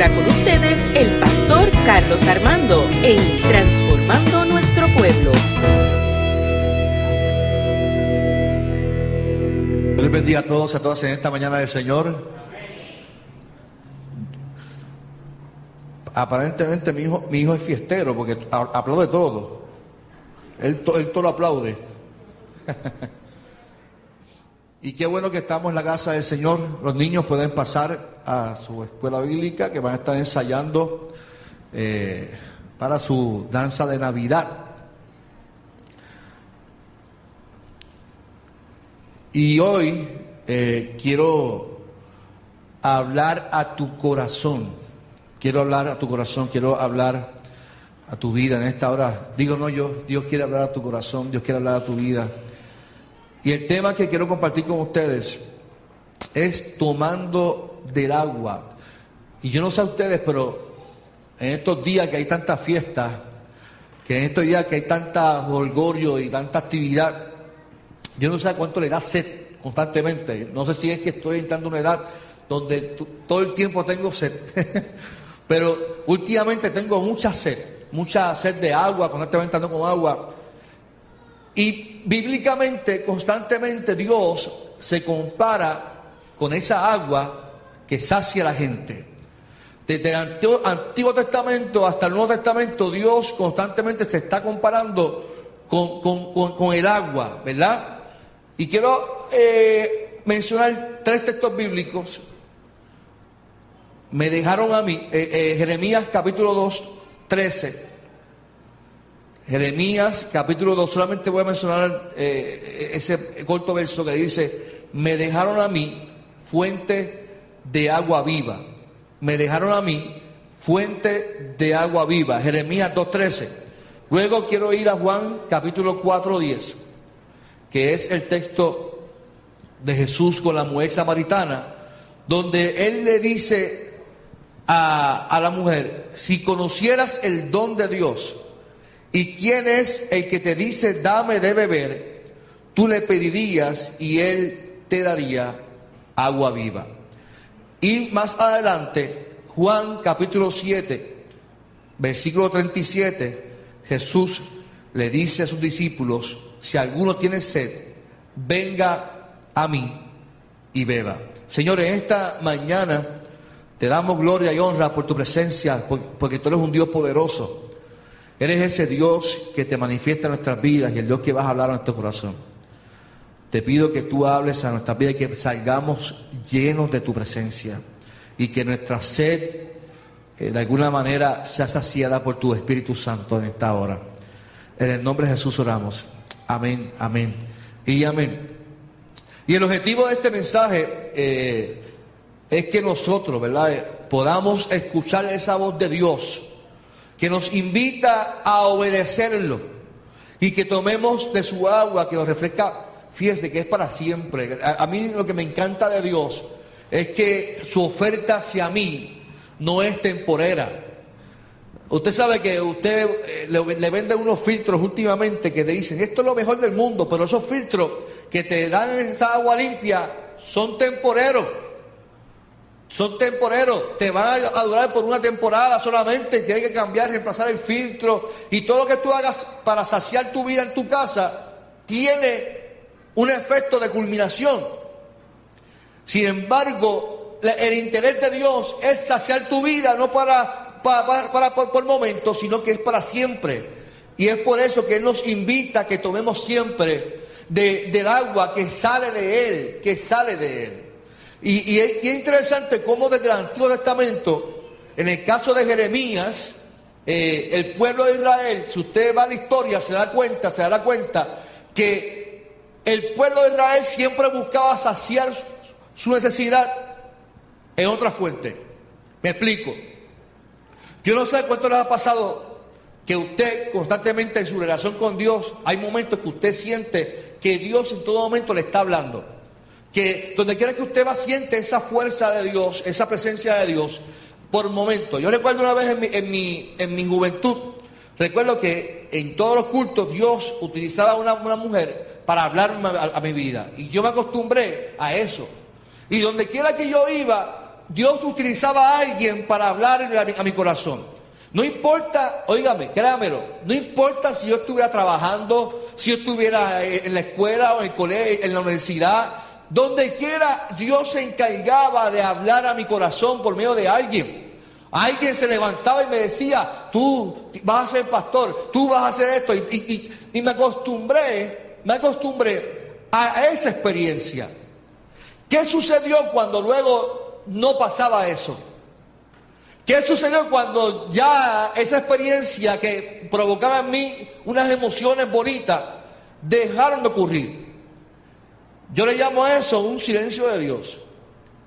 ahora con ustedes el pastor Carlos Armando en Transformando Nuestro Pueblo. Dios bendiga a todos a todas en esta mañana del Señor. Aparentemente mi hijo, mi hijo es fiestero porque aplaude todo. Él, to- él todo lo aplaude. y qué bueno que estamos en la casa del Señor. Los niños pueden pasar a su escuela bíblica que van a estar ensayando eh, para su danza de Navidad. Y hoy eh, quiero hablar a tu corazón. Quiero hablar a tu corazón, quiero hablar a tu vida en esta hora. Digo no yo, Dios quiere hablar a tu corazón, Dios quiere hablar a tu vida. Y el tema que quiero compartir con ustedes es tomando del agua. Y yo no sé a ustedes, pero en estos días que hay tanta fiesta, que en estos días que hay tanta holgorio y tanta actividad, yo no sé a cuánto le da sed constantemente. No sé si es que estoy entrando a una edad donde todo el tiempo tengo sed. Pero últimamente tengo mucha sed, mucha sed de agua, constantemente ando con agua. Y bíblicamente, constantemente Dios se compara con esa agua que sacia a la gente. Desde el Antiguo, Antiguo Testamento hasta el Nuevo Testamento, Dios constantemente se está comparando con, con- con- el agua, ¿verdad? Y quiero eh, mencionar tres textos bíblicos. Me dejaron a mí, eh, eh, Jeremías capítulo 2, 13. Jeremías capítulo 2, solamente voy a mencionar eh, ese corto verso que dice, me dejaron a mí fuente de agua viva. Me dejaron a mí fuente de agua viva. Jeremías 2.13. Luego quiero ir a Juan capítulo 4.10, que es el texto de Jesús con la mujer samaritana, donde él le dice a, a la mujer, si conocieras el don de Dios y quién es el que te dice, dame de beber, tú le pedirías y él te daría agua viva. Y más adelante, Juan capítulo 7, versículo 37, Jesús le dice a sus discípulos, si alguno tiene sed, venga a mí y beba. Señor, en esta mañana te damos gloria y honra por tu presencia, por- porque tú eres un Dios poderoso. Eres ese Dios que te manifiesta en nuestras vidas y el Dios que vas a hablar a nuestro corazón. Te pido que tú hables a nuestras vidas y que salgamos llenos de tu presencia y que nuestra sed eh, de alguna manera sea saciada por tu Espíritu Santo en esta hora. En el nombre de Jesús oramos. Amén, amén y amén. Y el objetivo de este mensaje eh, es que nosotros, ¿verdad?, eh, podamos escuchar esa voz de Dios que nos invita a obedecerlo y que tomemos de su agua que nos refresca, fíjese que es para siempre. A, mí lo que me encanta de Dios es que su oferta hacia mí no es temporera. Usted sabe que usted eh, le, le venden unos filtros últimamente que te dicen, esto es lo mejor del mundo, pero esos filtros que te dan esa agua limpia son temporeros. Son temporeros, te van a durar por una temporada solamente, tienes que cambiar, reemplazar el filtro y todo lo que tú hagas para saciar tu vida en tu casa tiene un efecto de culminación. Sin embargo, el interés de Dios es saciar tu vida no para, para, para- por, por momentos, sino que es para siempre. Y es por eso que Él nos invita a que tomemos siempre de- del agua que sale de Él, que sale de Él. Y, es, interesante cómo desde el Antiguo Testamento, en el caso de Jeremías, eh, el pueblo de Israel, si usted va a la historia, se da cuenta, se dará cuenta que el pueblo de Israel siempre buscaba saciar su necesidad en otra fuente. Me explico. Yo no sé cuánto les ha pasado que usted constantemente en su relación con Dios, hay momentos que usted siente que Dios en todo momento le está hablando. Que donde quiera que usted va siente esa fuerza de Dios, esa presencia de Dios por momentos. Yo recuerdo una vez en mi, en mi, en mi juventud, recuerdo que en todos los cultos Dios utilizaba una, una mujer para hablarme a, a mi vida. Y yo me acostumbré a eso. Y donde quiera que yo iba, Dios utilizaba a alguien para hablar a mi, a corazón. No importa, óigame, créamelo, no importa si yo estuviera trabajando, si yo estuviera en la escuela o en el colegio, en la universidad, donde quiera Dios se encargaba de hablar a mi corazón por medio de alguien. Alguien se levantaba y me decía, tú vas a ser pastor, tú vas a hacer esto. Y, me acostumbré, me acostumbré a esa experiencia. ¿Qué sucedió cuando luego no pasaba eso? ¿Qué sucedió cuando ya esa experiencia que provocaba en mí unas emociones bonitas dejaron de ocurrir? Yo le llamo a eso un silencio de Dios.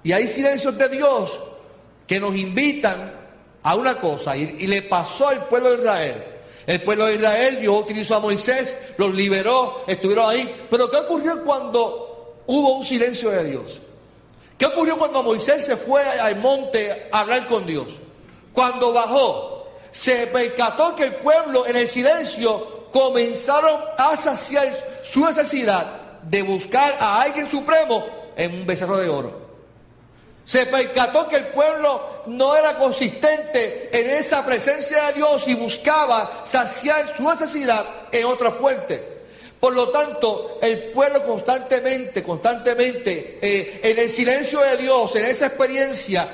Y hay silencios de Dios que nos invitan a una cosa. Y, y, le pasó al pueblo de Israel. El pueblo de Israel, Dios utilizó a Moisés, los liberó, estuvieron ahí. Pero ¿qué ocurrió cuando hubo un silencio de Dios. ¿Qué ocurrió cuando Moisés se fue al monte a hablar con Dios? Cuando bajó, se percató que el pueblo en el silencio comenzaron a saciar su necesidad de buscar a alguien supremo en un becerro de oro. Se percató que el pueblo no era consistente en esa presencia de Dios y buscaba saciar su necesidad en otra fuente. Por lo tanto, el pueblo constantemente, constantemente, eh, en el silencio de Dios, en esa experiencia,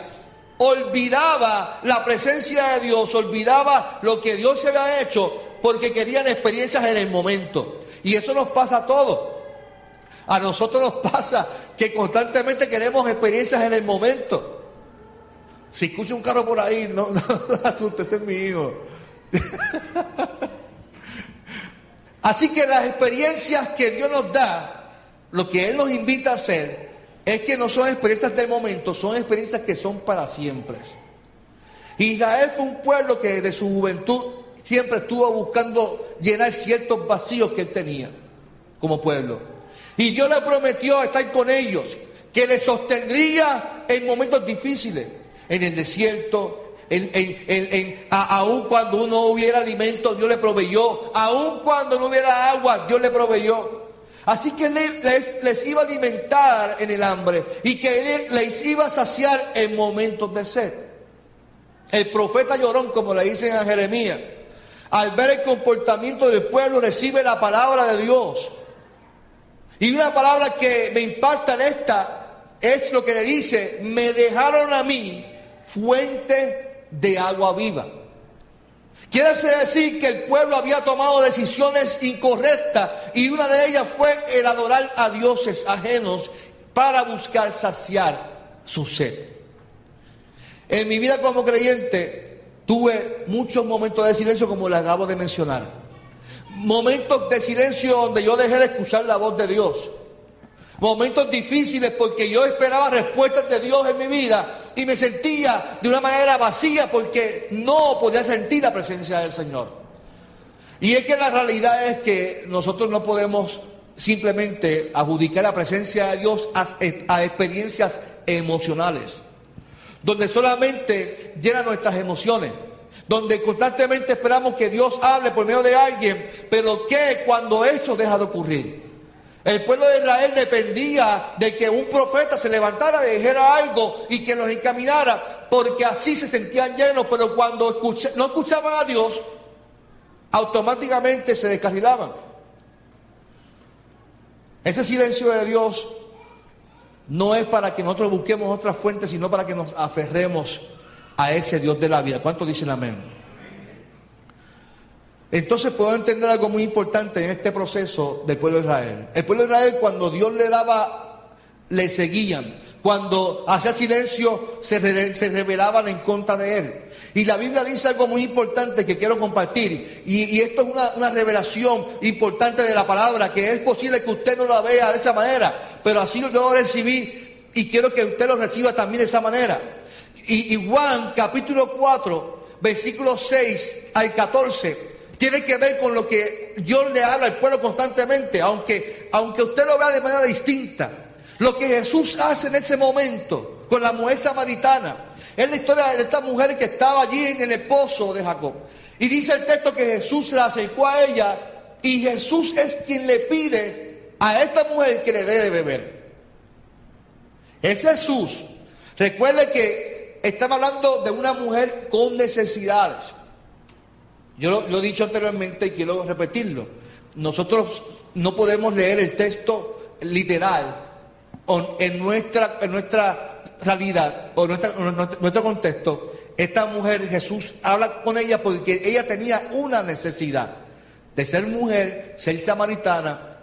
olvidaba la presencia de Dios, olvidaba lo que Dios se había hecho, porque querían experiencias en el momento. Y eso nos pasa a todos. A nosotros nos pasa que constantemente queremos experiencias en el momento. Si escucha un carro por ahí, no, no, no es mi hijo. Así que las experiencias que Dios nos da, lo que Él nos invita a hacer, es que no son experiencias del momento, son experiencias que son para siempre. Israel fue un pueblo que desde su juventud siempre estuvo buscando llenar ciertos vacíos que él tenía como pueblo. Y Dios le prometió estar con ellos, que les sostendría en momentos difíciles, en el desierto, en, aun cuando uno hubiera alimento, Dios le proveyó. Aun cuando no hubiera agua, Dios le proveyó. Así que les, les, iba a alimentar en el hambre y que les iba a saciar en momentos de sed. El profeta llorón, como le dicen a Jeremías, al ver el comportamiento del pueblo, recibe la palabra de Dios. Y una palabra que me impacta en esta es lo que le dice, me dejaron a mí fuente de agua viva. Quiere decir que el pueblo había tomado decisiones incorrectas y una de ellas fue el adorar a dioses ajenos para buscar saciar su sed. En mi vida como creyente tuve muchos momentos de silencio como les acabo de mencionar. Momentos de silencio donde yo dejé de escuchar la voz de Dios. Momentos difíciles porque yo esperaba respuestas de Dios en mi vida y me sentía de una manera vacía porque no podía sentir la presencia del Señor. Y es que la realidad es que nosotros no podemos simplemente adjudicar la presencia de Dios a, experiencias emocionales, donde solamente llenan nuestras emociones, donde constantemente esperamos que Dios hable por medio de alguien, pero ¿qué cuando eso deja de ocurrir? El pueblo de Israel dependía de que un profeta se levantara, le dijera algo y que los encaminara, porque así se sentían llenos, pero cuando no escuchaban a Dios, automáticamente se descarrilaban. Ese silencio de Dios no es para que nosotros busquemos otras fuentes, sino para que nos aferremos a ese Dios de la vida. ¿Cuántos dicen amén? Entonces puedo entender algo muy importante en este proceso del pueblo de Israel. El pueblo de Israel cuando Dios le daba, le seguían. Cuando hacía silencio se, rebelaban en contra de él. Y la Biblia dice algo muy importante que quiero compartir. Y, esto es una, una, revelación importante de la palabra, que es posible que usted no la vea de esa manera, pero así lo recibí y quiero que usted lo reciba también de esa manera. Y, y Juan capítulo 4, versículo 6 al 14 tiene que ver con lo que Dios le habla al pueblo constantemente, aunque, aunque usted lo vea de manera distinta. Lo que Jesús hace en ese momento con la mujer samaritana es la historia de esta mujer que estaba allí en el pozo de Jacob. Y dice el texto que Jesús se la acercó a ella y Jesús es quien le pide a esta mujer que le dé de beber. Es Jesús Recuerde que estamos hablando de una mujer con necesidades. Yo lo, he dicho anteriormente y quiero repetirlo. Nosotros no podemos leer el texto literal en nuestra, en nuestra realidad o en nuestro contexto. Esta mujer, Jesús habla con ella porque ella tenía una necesidad de ser mujer, ser samaritana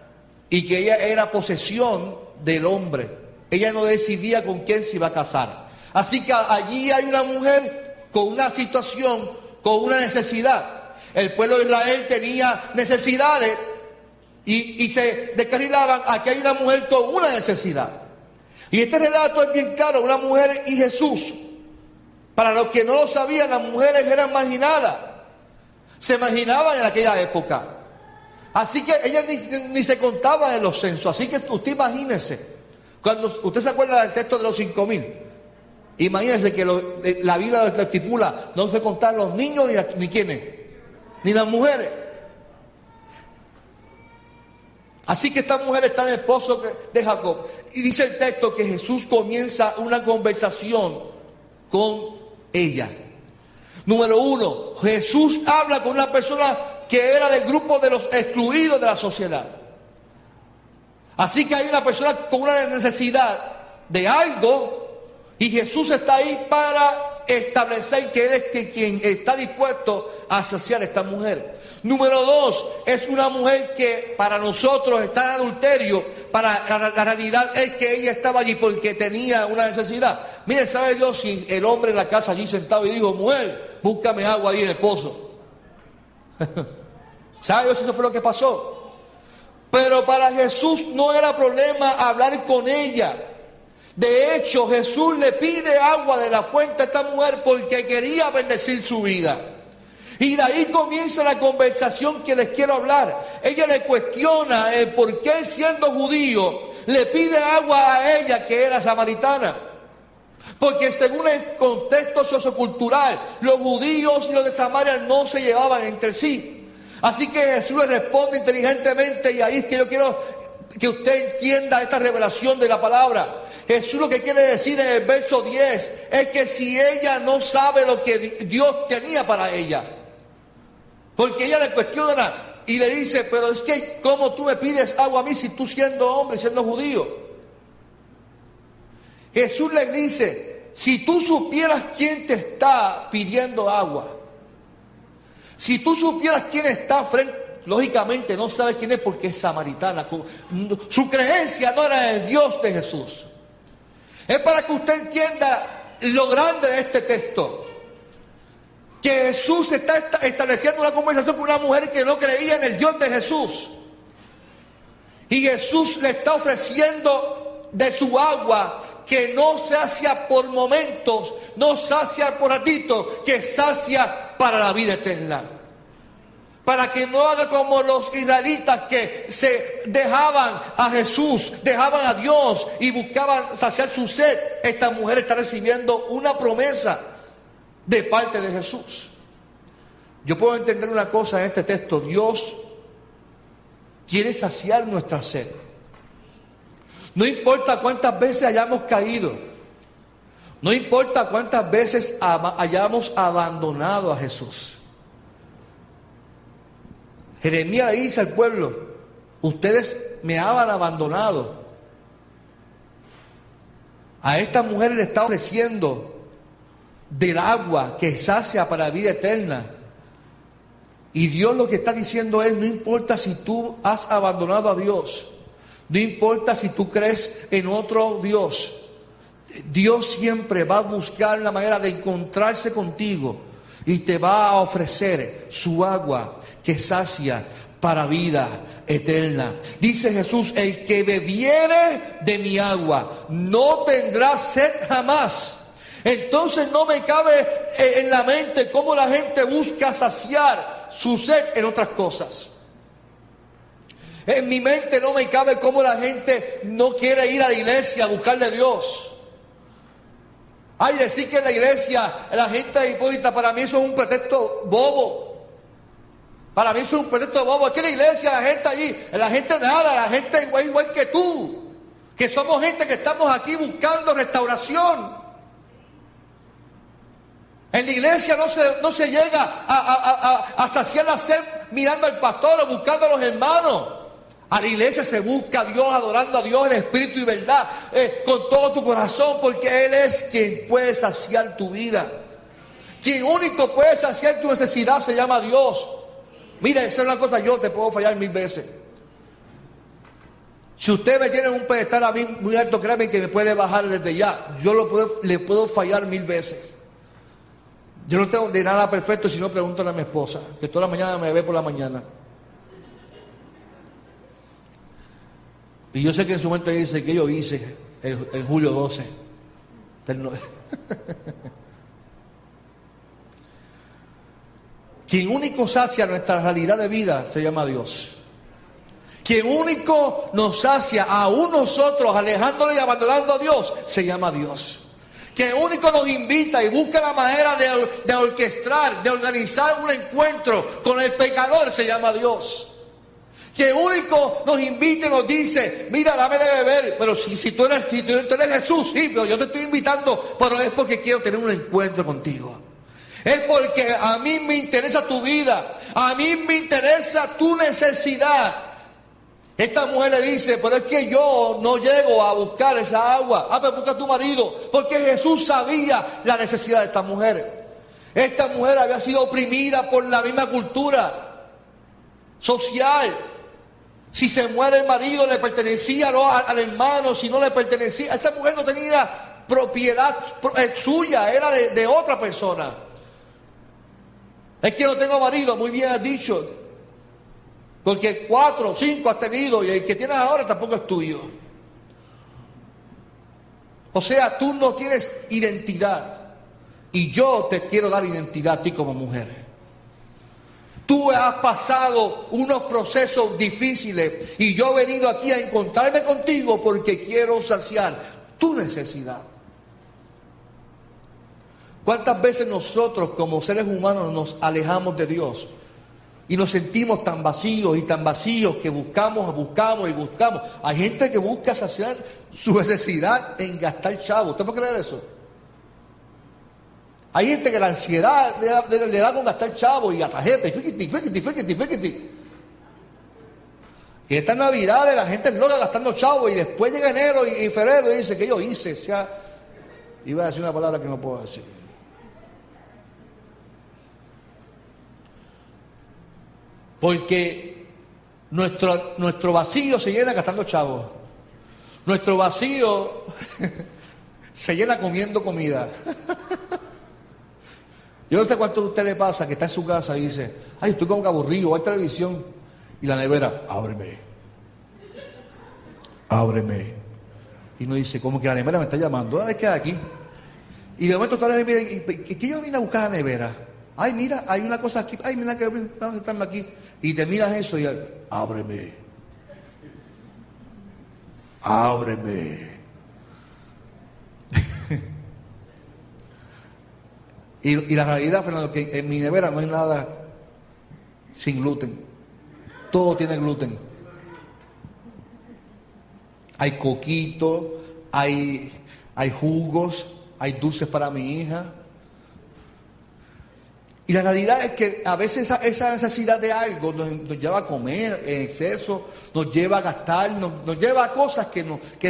y que ella era posesión del hombre. Ella no decidía con quién se iba a casar. Así que allí hay una mujer con una situación, con una necesidad. El pueblo de Israel tenía necesidades y, se descarrilaban. Aquí hay una mujer con una necesidad. Y este relato es bien claro, una mujer y Jesús. Para los que no lo sabían, las mujeres eran marginadas. Se marginaban en aquella época. Así que ellas ni, se contaban en los censos. Así que usted imagínese, cuando usted se acuerda del texto de los cinco mil, imagínese que la Biblia lo estipula, no se contaban los niños ni, ni quiénes ni las mujeres. Así que esta mujer está en el pozo de Jacob. Y dice el texto que Jesús comienza una conversación con ella. Número uno, Jesús habla con una persona que era del grupo de los excluidos de la sociedad. Así que hay una persona con una necesidad de algo y Jesús está ahí para establecer que Él es quien está dispuesto a saciar a esta mujer. Número dos, es una mujer que para nosotros está en adulterio, para la, realidad es que ella estaba allí porque tenía una necesidad. Mire, ¿sabe Dios si el hombre en la casa allí sentado y dijo, mujer, búscame agua ahí en el pozo? ¿Sabe Dios si eso fue lo que pasó? Pero para Jesús no era problema hablar con ella. De hecho, Jesús le pide agua de la fuente a esta mujer porque quería bendecir su vida. Y de ahí comienza la conversación que les quiero hablar. Ella le cuestiona el por qué siendo judío le pide agua a ella que era samaritana. Porque según el contexto sociocultural, los judíos y los de Samaria no se llevaban entre sí. Así que Jesús le responde inteligentemente y ahí es que yo quiero que usted entienda esta revelación de la palabra. Jesús lo que quiere decir en el verso 10 es que si ella no sabe lo que Dios tenía para ella, porque ella le cuestiona y le dice, pero es que, ¿cómo tú me pides agua a mí si tú siendo hombre, siendo judío? Jesús le dice, si tú supieras quién te está pidiendo agua, si tú supieras quién está frente, lógicamente no sabes quién es porque es samaritana. Su creencia no era el Dios de Jesús. Es para que usted entienda lo grande de este texto que Jesús está estableciendo una conversación con una mujer que no creía en el Dios de Jesús. Y Jesús le está ofreciendo de su agua que no sacia por momentos, no sacia por ratito, que sacia para la vida eterna. Para que no haga como los israelitas que se dejaban a Jesús, dejaban a Dios y buscaban saciar su sed. Esta mujer está recibiendo una promesa de parte de Jesús. Yo puedo entender una cosa en este texto. Dios quiere saciar nuestra sed. No importa cuántas veces hayamos caído. No importa cuántas veces hayamos abandonado a Jesús. Jeremías le dice al pueblo, ustedes me habían abandonado. A esta mujer le está ofreciendo del agua que sacia para vida eterna. Y Dios lo que está diciendo es, no importa si tú has abandonado a Dios, no importa si tú crees en otro Dios, Dios siempre va a buscar la manera de encontrarse contigo y te va a ofrecer su agua que sacia para vida eterna. Dice Jesús, el que bebiere de mi agua no tendrá sed jamás. Entonces no me cabe eh, en la mente cómo la gente busca saciar su sed en otras cosas. En mi mente no me cabe cómo la gente no quiere ir a la iglesia a buscarle a Dios. Hay decir que en la iglesia la gente es hipócrita, para mí eso es un pretexto bobo. Para mí es un pretexto bobo. Es que la iglesia, la gente allí, la gente nada, la gente igual, igual que tú. Que somos gente que estamos aquí buscando restauración. En la iglesia no se, no se llega a, saciar la sed mirando al pastor o buscando a los hermanos. A la iglesia se busca a Dios, adorando a Dios en espíritu y verdad, eh, con todo tu corazón, porque Él es quien puede saciar tu vida. Quien único puede saciar tu necesidad se llama Dios. Mira, esa es una cosa, yo te puedo fallar mil veces. Si usted me tiene un pedestal a mí muy alto, créeme que me puede bajar desde ya. Yo lo le puedo fallar mil veces. Yo no tengo de nada perfecto si no pregunto a mi esposa, que toda la mañana me ve por la mañana. Y yo sé que en su mente dice que yo hice en julio 12. Quien único sacia nuestra realidad de vida se llama Dios. Quien único nos sacia aún nosotros, alejándole y abandonando a Dios, se llama Dios. Quien único nos invita y busca la manera de, de orquestar, de organizar un encuentro con el pecador, se llama Dios. Quien único nos invita y nos dice, mira, dame de beber, pero si, tú eres, si tú eres Jesús, sí, pero yo te estoy invitando, pero es porque quiero tener un encuentro contigo. Es porque a mí me interesa tu vida, a mí me interesa tu necesidad. Esta mujer le dice, pero es que yo no llego a buscar esa agua. Ah, pero busca a tu marido. Porque Jesús sabía la necesidad de esta mujer. Esta mujer había sido oprimida por la misma cultura social. Si se muere el marido, le pertenecía al hermano. Si no le pertenecía, esa mujer no tenía propiedad eh, suya, era de otra persona. Es que no tengo marido, muy bien has dicho. Porque cuatro o cinco has tenido y el que tienes ahora tampoco es tuyo. O sea, tú no tienes identidad. Y yo te quiero dar identidad a ti como mujer. Tú has pasado unos procesos difíciles y yo he venido aquí a encontrarme contigo porque quiero saciar tu necesidad. ¿Cuántas veces nosotros como seres humanos nos alejamos de Dios? Y nos sentimos tan vacíos y tan vacíos que buscamos, buscamos y buscamos. Hay gente que busca saciar su necesidad en gastar chavo. ¿Usted puede creer eso? Hay gente que la ansiedad le da, con gastar chavo y a tarjeta y fíjate, fíjate, fíjate, fíjate. Y esta Navidad la gente es loca gastando chavo y después llega enero y, febrero y dice que yo hice. O sea, iba a decir una palabra que no puedo decir. Porque nuestro, nuestro vacío se llena gastando chavos. Nuestro vacío se llena comiendo comida. Yo no sé cuánto a usted le pasa que está en su casa y dice, ay, estoy como aburrido, hay televisión. Y la nevera, ábreme. Ábreme. Y uno dice, como que la nevera me está llamando, a ver qué hay aquí. Y de momento está la nevera, ¿qué yo vine a buscar la nevera? Ay, mira, hay una cosa aquí, ay, mira que vamos a estarme aquí. Y te miras eso y ábreme. Ábreme. y, la realidad, Fernando, que en mi nevera no hay nada sin gluten. Todo tiene gluten. Hay coquito, hay, hay jugos, hay dulces para mi hija y la realidad es que a veces esa, necesidad de algo nos, lleva a comer en exceso, nos lleva a gastar, nos, lleva a cosas que,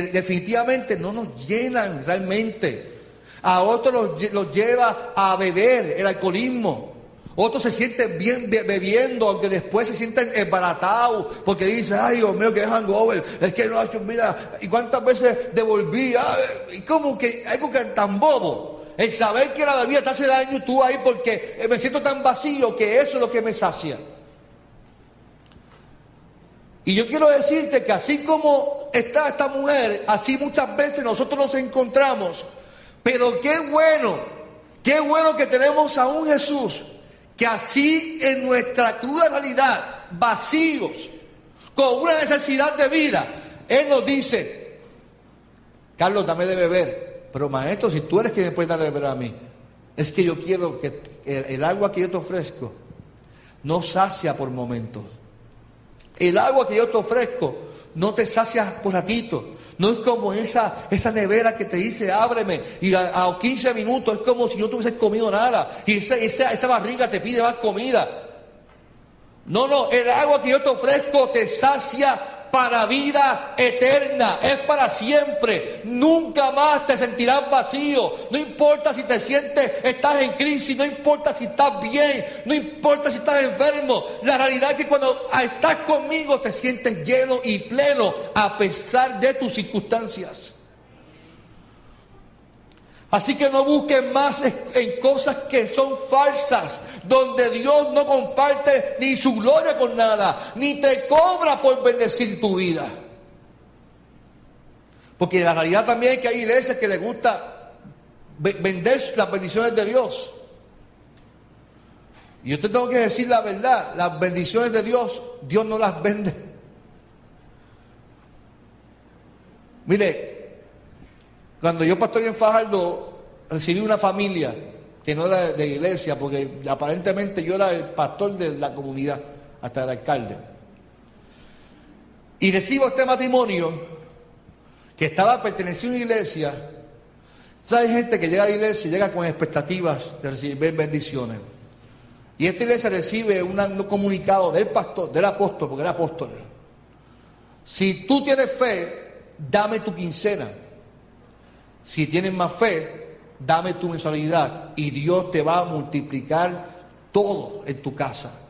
definitivamente no nos llenan realmente. A otros los, lleva a beber el alcoholismo. Otros se sienten bien bebiendo, aunque después se sienten embaratados, porque dicen, ay Dios mío, que es hangover, es que no ha hecho, mira, y cuántas veces devolví, y como que algo que tan bobo. El saber que la bebida te hace daño tú ahí porque me siento tan vacío que eso es lo que me sacia. Y yo quiero decirte que así como está esta mujer, así muchas veces nosotros nos encontramos. Pero qué bueno, qué bueno que tenemos a un Jesús que así en nuestra cruda realidad, vacíos, con una necesidad de vida, Él nos dice, Carlos, dame de beber. Pero maestro, si tú eres quien me puede dar de beber a mí, es que yo quiero que el, agua que yo te ofrezco no sacia por momentos. El agua que yo te ofrezco no te sacia por ratito. No es como esa, esa nevera que te dice ábreme y a, 15 minutos es como si no tuvieses comido nada y esa, esa, esa barriga te pide más comida. No, no, el agua que yo te ofrezco te sacia para vida eterna, es para siempre. Nunca más te sentirás vacío. No importa si te sientes, estás en crisis, no importa si estás bien, no importa si estás enfermo. La realidad es que cuando estás conmigo te sientes lleno y pleno a pesar de tus circunstancias. Así que no busques más en cosas que son falsas, donde Dios no comparte ni su gloria con nada, ni te cobra por bendecir tu vida. Porque la realidad también es que hay iglesias que les gusta vender las bendiciones de Dios. Y yo te tengo que decir la verdad, las bendiciones de Dios, Dios no las vende. Mire, cuando yo pastoreé en Fajardo, recibí una familia que no era de iglesia, porque aparentemente yo era el pastor de la comunidad, hasta el alcalde. Y recibo este matrimonio que estaba perteneciendo a una iglesia. ¿Sabes? Hay gente que llega a la iglesia y llega con expectativas de recibir bendiciones. Y esta iglesia recibe un comunicado del pastor, del apóstol, porque era apóstol. Si tú tienes fe, dame tu quincena. Si tienes más fe, dame tu mensualidad y Dios te va a multiplicar todo en tu casa.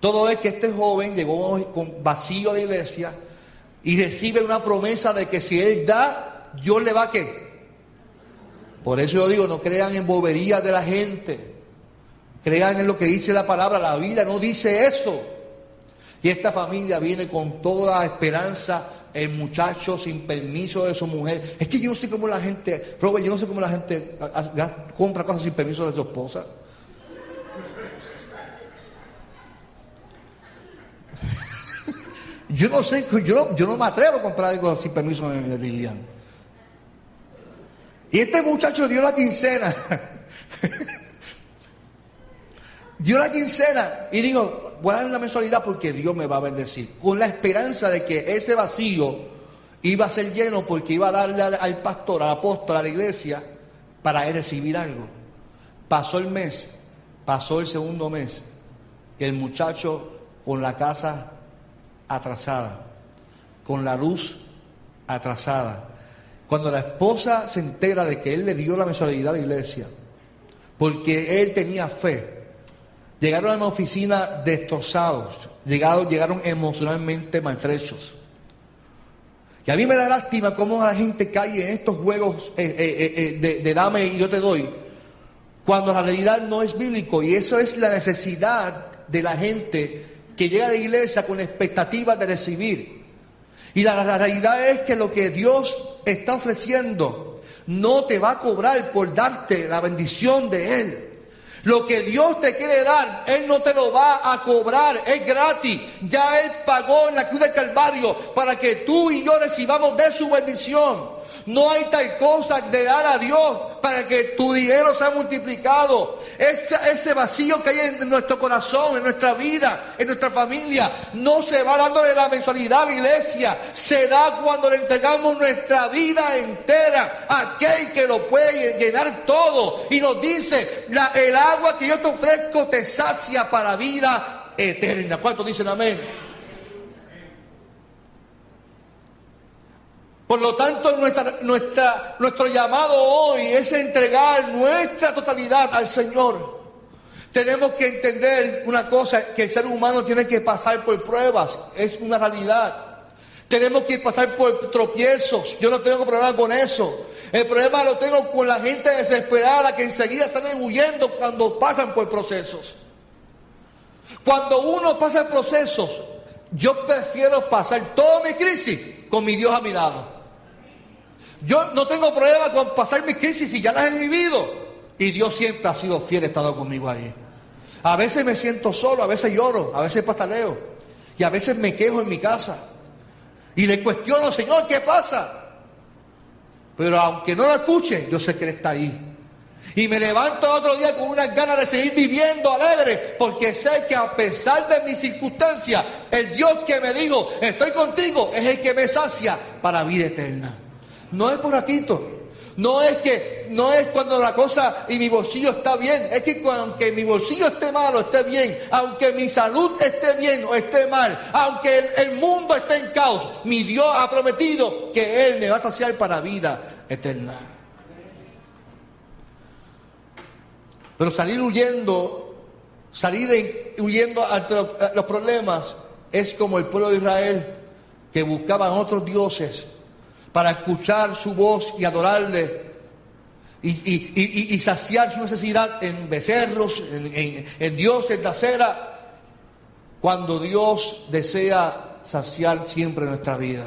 Todo es que este joven llegó con vacío de iglesia y recibe una promesa de que si él da, Dios le va a qué. Por eso yo digo, no crean en boberías de la gente. Crean en lo que dice la palabra. La Biblia no dice eso. Y esta familia viene con toda esperanza el muchacho sin permiso de su mujer. Es que yo no sé cómo la gente, Robert, yo no sé cómo la gente compra cosas sin permiso de su esposa. yo no sé, yo no, yo no me atrevo a comprar algo sin permiso de Lilian. Y este muchacho dio la quincena. dio la quincena y dijo, voy a dar una mensualidad porque Dios me va a bendecir. Con la esperanza de que ese vacío iba a ser lleno porque iba a darle al, pastor, al apóstol, a la iglesia, para recibir algo. Pasó el mes, pasó el segundo mes, el muchacho con la casa atrasada, con la luz atrasada. Cuando la esposa se entera de que él le dio la mensualidad a la iglesia, porque él tenía fe, Llegaron a mi oficina destrozados, llegaron, llegaron emocionalmente maltrechos. Y a mí me da lástima cómo la gente cae en estos juegos eh, eh, eh, de, dame y yo te doy, cuando la realidad no es bíblico. Y eso es la necesidad de la gente que llega a la iglesia con expectativas de recibir. Y la realidad es que lo que Dios está ofreciendo no te va a cobrar por darte la bendición de Él. Lo que Dios te quiere dar, Él no te lo va a cobrar, es gratis. Ya Él pagó en la cruz del Calvario para que tú y yo recibamos de su bendición. No hay tal cosa de dar a Dios para que tu dinero sea multiplicado. Ese, vacío que hay en nuestro corazón, en nuestra vida, en nuestra familia, no se va dando de la mensualidad a la iglesia. Se da cuando le entregamos nuestra vida entera a aquel que lo puede llenar todo. Y nos dice, el agua que yo te ofrezco te sacia para vida eterna. ¿Cuántos dicen amén? Por lo tanto, nuestro llamado hoy es entregar nuestra totalidad al Señor. Tenemos que entender una cosa, que el ser humano tiene que pasar por pruebas, es una realidad. Tenemos que pasar por tropiezos, yo no tengo problema con eso. El problema lo tengo con la gente desesperada que enseguida salen huyendo cuando pasan por procesos. Cuando uno pasa procesos, yo prefiero pasar toda mi crisis con mi Dios a mi lado. Yo no tengo problema con pasar mis crisis y ya las he vivido. Y Dios siempre ha sido fiel, ha estado conmigo ahí. A veces me siento solo, a veces lloro, a veces pastaleo. Y a veces me quejo en mi casa. Y le cuestiono, Señor, ¿qué pasa? Pero aunque no lo escuche, yo sé que Él está ahí. Y me levanto otro día con unas ganas de seguir viviendo alegre, porque sé que a pesar de mis circunstancias, el Dios que me dijo, estoy contigo, es el que me sacia para vida eterna. No es por ratito, no es que, no es cuando la cosa y mi bolsillo está bien, es que aunque mi bolsillo esté malo, esté bien, aunque mi salud esté bien o esté mal, aunque el, mundo esté en caos, mi Dios ha prometido que Él me va a saciar para vida eterna. Pero salir huyendo, salir huyendo ante los problemas, es como el pueblo de Israel que buscaban otros dioses para escuchar su voz y adorarle y, saciar su necesidad en becerros, en, en dioses de acera, cuando Dios desea saciar siempre nuestra vida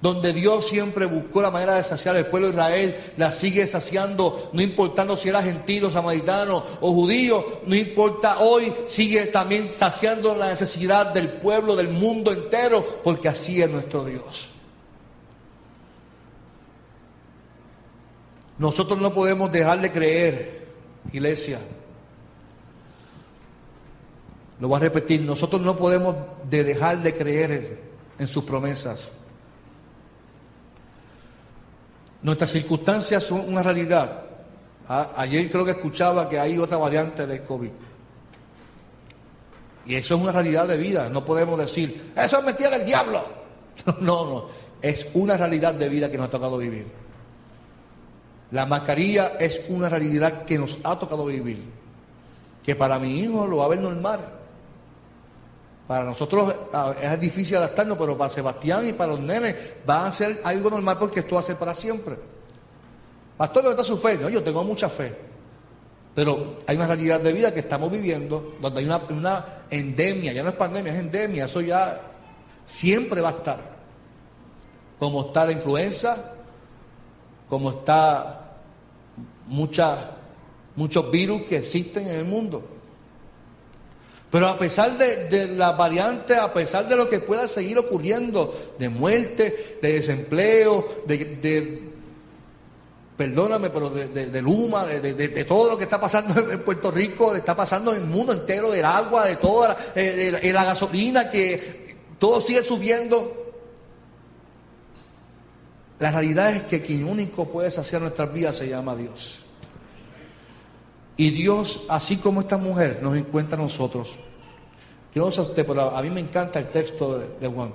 donde Dios siempre buscó la manera de saciar al pueblo de Israel, la sigue saciando, no importando si era gentil, samaritano o judío, no importa hoy, sigue también saciando la necesidad del pueblo, del mundo entero, porque así es nuestro Dios. Nosotros no podemos dejar de creer, iglesia. Lo voy a repetir, nosotros no podemos dejar de creer en sus promesas. Nuestras circunstancias son una realidad. Ah, ayer creo que escuchaba que hay otra variante del COVID. Y eso es una realidad de vida. No podemos decir, eso es mentira del diablo. No, no. Es una realidad de vida que nos ha tocado vivir. La mascarilla es una realidad que nos ha tocado vivir. Que para mi hijo lo va a ver normal. Para nosotros es difícil adaptarnos, pero para Sebastián y para los nenes va a ser algo normal porque esto va a ser para siempre. Pastor, ¿dónde está su fe? Yo tengo mucha fe. Pero hay una realidad de vida que estamos viviendo, donde hay una endemia, ya no es pandemia, es endemia, eso ya siempre va a estar. Como está la influenza, como está muchos virus que existen en el mundo. Pero a pesar de, la variante, a pesar de lo que pueda seguir ocurriendo, de muerte, de desempleo, de, perdóname, pero de, Luma, de, todo lo que está pasando en Puerto Rico, está pasando en el mundo entero, del agua, de toda la, eh, la gasolina, que todo sigue subiendo. La realidad es que quien único puede saciar nuestras vidas se llama Dios. Y Dios, así como esta mujer, nos encuentra a nosotros. Yo no sé usted, pero a mí me encanta el texto de, Juan.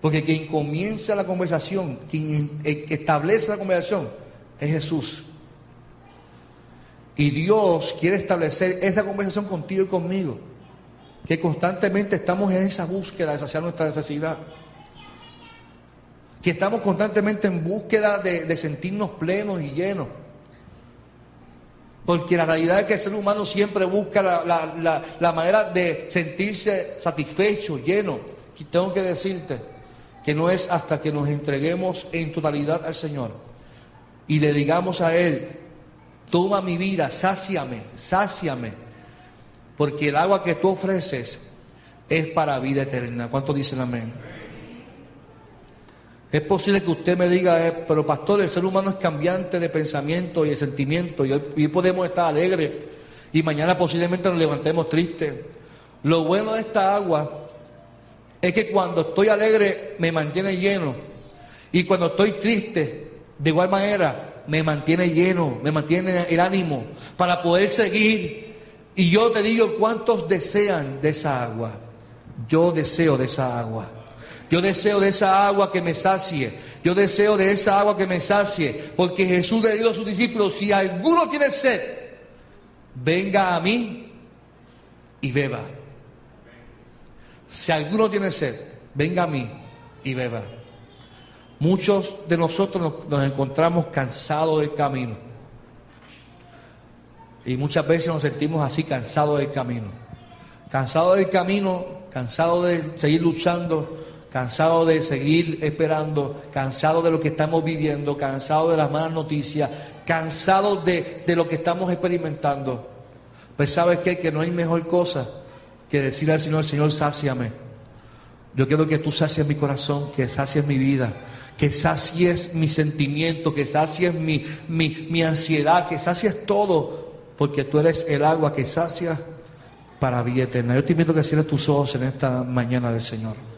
Porque quien comienza la conversación, quien establece la conversación, es Jesús. Y Dios quiere establecer esa conversación contigo y conmigo. Que constantemente estamos en esa búsqueda de saciar nuestra necesidad. Que estamos constantemente en búsqueda de sentirnos plenos y llenos. Porque la realidad es que el ser humano siempre busca la, manera de sentirse satisfecho, lleno. Y tengo que decirte que no es hasta que nos entreguemos en totalidad al Señor y le digamos a Él, toma mi vida, sáciame, sáciame, porque el agua que tú ofreces es para vida eterna. ¿Cuánto dicen amén? Es posible que usted me diga, eh, pero pastor, el ser humano es cambiante de pensamiento y de sentimiento, y hoy, podemos estar alegres y mañana posiblemente nos levantemos tristes. Lo bueno de esta agua es que cuando estoy alegre me mantiene lleno, y cuando estoy triste, de igual manera, me mantiene lleno, me mantiene el ánimo para poder seguir. Y yo te digo, ¿cuántos desean de esa agua? Yo deseo de esa agua. Yo deseo de esa agua que me sacie. Yo deseo de esa agua que me sacie. Porque Jesús le dijo a sus discípulos, si alguno tiene sed, venga a mí y beba. Si alguno tiene sed, venga a mí y beba. Muchos de nosotros nos, encontramos cansados del camino. Y muchas veces nos sentimos así cansados del camino. Cansados del camino, cansados de seguir luchando cansado de seguir esperando, cansado de lo que estamos viviendo, cansado de las malas noticias, cansado de, de lo que estamos experimentando. Pues sabes qué, que no hay mejor cosa que decirle al Señor, Señor, sáciame. Yo quiero que tú sacies mi corazón, que sacies mi vida, que sacies mi sentimiento, que sacies mi, mi, mi ansiedad, que sacies todo, porque tú eres el agua que sacia para vida eterna. Yo te invito a que cierres tus ojos en esta mañana del Señor.